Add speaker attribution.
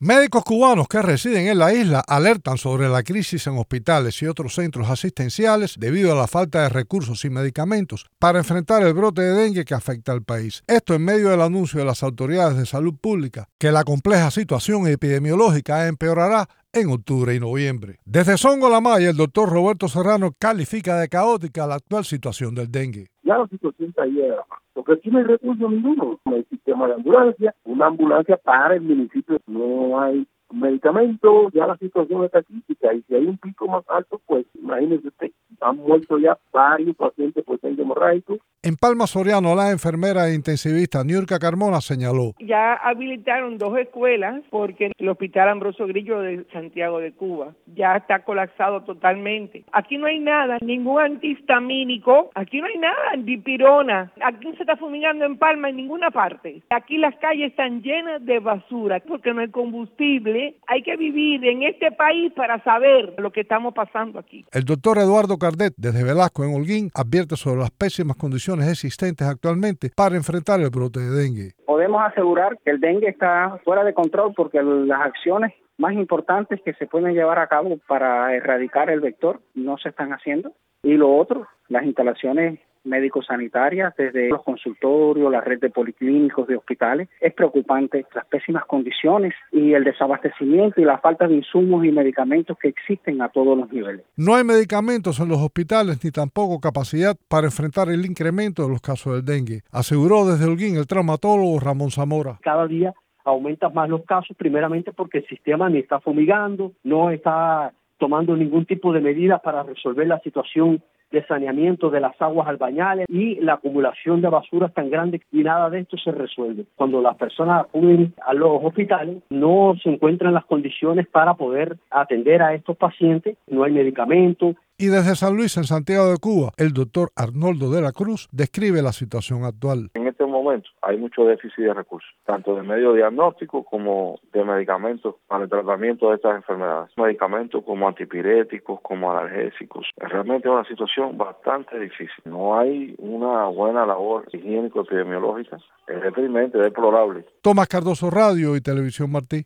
Speaker 1: Médicos cubanos que residen en la isla alertan sobre la crisis en hospitales y otros centros asistenciales debido a la falta de recursos y medicamentos para enfrentar el brote de dengue que afecta al país. Esto en medio del anuncio de las autoridades de salud pública que la compleja situación epidemiológica empeorará en octubre y noviembre. Desde Songo La Maya, el doctor Roberto Serrano califica de caótica la actual situación del dengue.
Speaker 2: Ya la situación está ahí porque aquí no hay recursos ninguno. No hay sistema de ambulancia, una ambulancia para el municipio no hay medicamento, ya la situación está crítica y si hay un pico más alto, pues imagínese usted, han muerto ya varios pacientes por dengue hemorrágico.
Speaker 1: En Palma Soriano, la enfermera e intensivista Niurka Carmona señaló.
Speaker 3: Ya habilitaron dos escuelas porque el Hospital Ambroso Grillo de Santiago de Cuba ya está colapsado totalmente. Aquí no hay nada, ningún antihistamínico, aquí no hay nada, dipirona, aquí no se está fumigando en Palma en ninguna parte. Aquí las calles están llenas de basura porque no hay combustible. Hay que vivir en este país para saber lo que estamos pasando aquí.
Speaker 1: El doctor Eduardo Cardet, desde Velasco en Holguín, advierte sobre las pésimas condiciones existentes actualmente para enfrentar el brote de dengue.
Speaker 4: Podemos asegurar que el dengue está fuera de control porque las acciones más importantes que se pueden llevar a cabo para erradicar el vector no se están haciendo. Y lo otro, las instalaciones médico-sanitarias, desde los consultorios, la red de policlínicos, de hospitales. Es preocupante las pésimas condiciones y el desabastecimiento y la falta de insumos y medicamentos que existen a todos los niveles.
Speaker 1: No hay medicamentos en los hospitales ni tampoco capacidad para enfrentar el incremento de los casos del dengue, aseguró desde Holguín el traumatólogo Ramón Zamora.
Speaker 5: Cada día aumentan más los casos, primeramente porque el sistema ni está fumigando, no está tomando ningún tipo de medidas para resolver la situación de saneamiento de las aguas albañales y la acumulación de basura tan grande y nada de esto se resuelve. Cuando las personas acuden a los hospitales no se encuentran las condiciones para poder atender a estos pacientes, no hay medicamentos,
Speaker 1: y desde San Luis, en Santiago de Cuba, el doctor Arnoldo de la Cruz describe la situación actual.
Speaker 6: En momento hay mucho déficit de recursos, tanto de medio diagnóstico como de medicamentos para el tratamiento de estas enfermedades. Medicamentos como antipiréticos, como analgésicos. Realmente es una situación bastante difícil. No hay una buena labor higiénico-epidemiológica. Es deprimente, deplorable.
Speaker 1: Tomás Cardoso Radio y Televisión Martí.